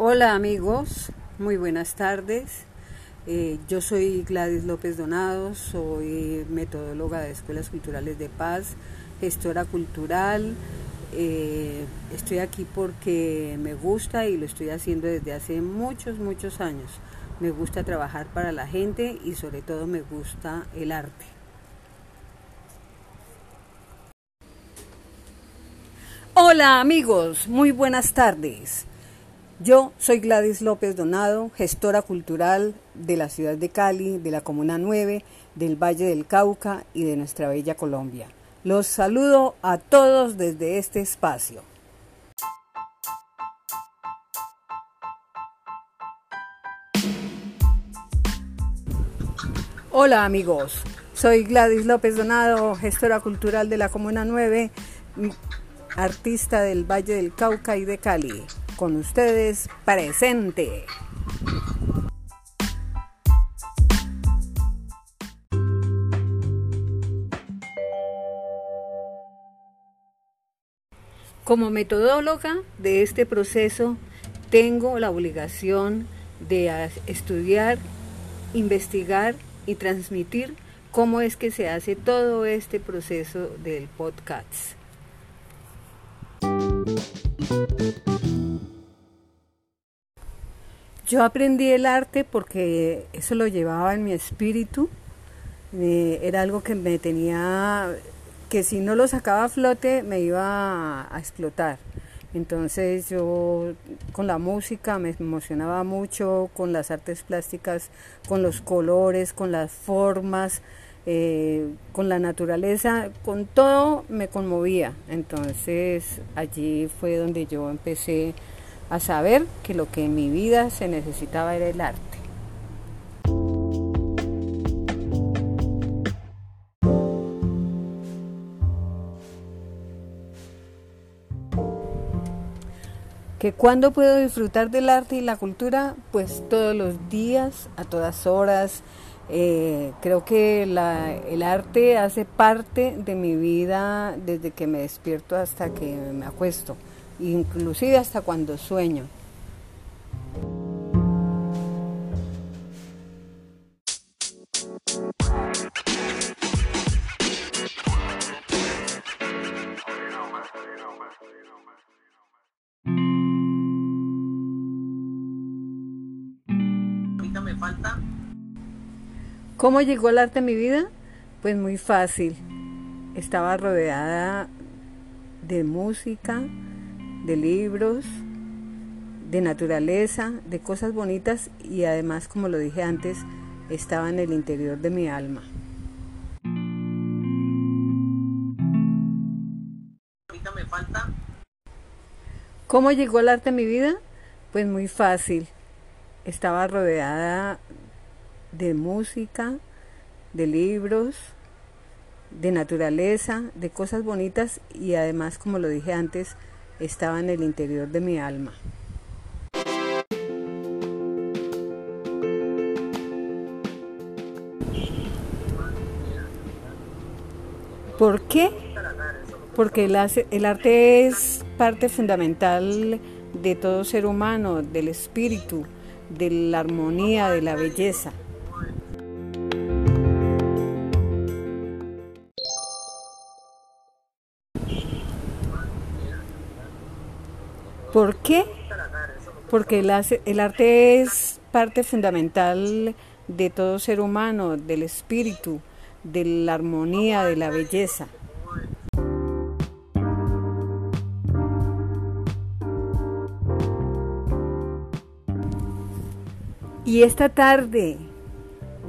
Hola amigos, muy buenas tardes. Eh, yo soy Gladys López Donado, soy metodóloga de Escuelas Culturales de Paz, gestora cultural. Eh, estoy aquí porque me gusta y lo estoy haciendo desde hace muchos, muchos años. Me gusta trabajar para la gente y sobre todo me gusta el arte. Hola amigos, muy buenas tardes. Yo soy Gladys López Donado, gestora cultural de la ciudad de Cali, de la Comuna 9, del Valle del Cauca y de nuestra bella Colombia. Los saludo a todos desde este espacio. Hola amigos, soy Gladys López Donado, gestora cultural de la Comuna 9, artista del Valle del Cauca y de Cali. Con ustedes, presente. Como metodóloga de este proceso, tengo la obligación de estudiar, investigar y transmitir cómo es que se hace todo este proceso del podcast. Yo aprendí el arte porque eso lo llevaba en mi espíritu, era algo que me tenía, que si no lo sacaba a flote me iba a, explotar. Entonces yo con la música me emocionaba mucho, con las artes plásticas, con los colores, con las formas, eh, con la naturaleza, con todo me conmovía. Entonces allí fue donde yo empecé a saber que lo que en mi vida se necesitaba era el arte. que cuando puedo disfrutar del arte y la cultura, pues todos los días, a todas horas. Eh, creo que el arte hace parte de mi vida desde que me despierto hasta que me acuesto inclusive hasta cuando sueño. me falta. ¿Cómo llegó el arte a mi vida? Pues muy fácil. Estaba rodeada de música, de libros, de naturaleza, de cosas bonitas y además, como lo dije antes, estaba en el interior de mi alma. me falta. ¿Cómo llegó el arte a mi vida? Pues muy fácil. Estaba rodeada de música, de libros, de naturaleza, de cosas bonitas y además, como lo dije antes, estaba en el interior de mi alma. ¿Por qué? Porque el, el arte es parte fundamental de todo ser humano, del espíritu, de la armonía, de la belleza. ¿Por qué? Porque el, arte es parte fundamental de todo ser humano, del espíritu, de la armonía, de la belleza. Y esta tarde,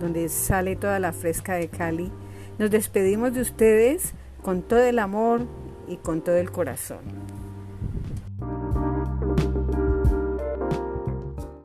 donde sale toda la fresca de Cali, nos despedimos de ustedes con todo el amor y con todo el corazón.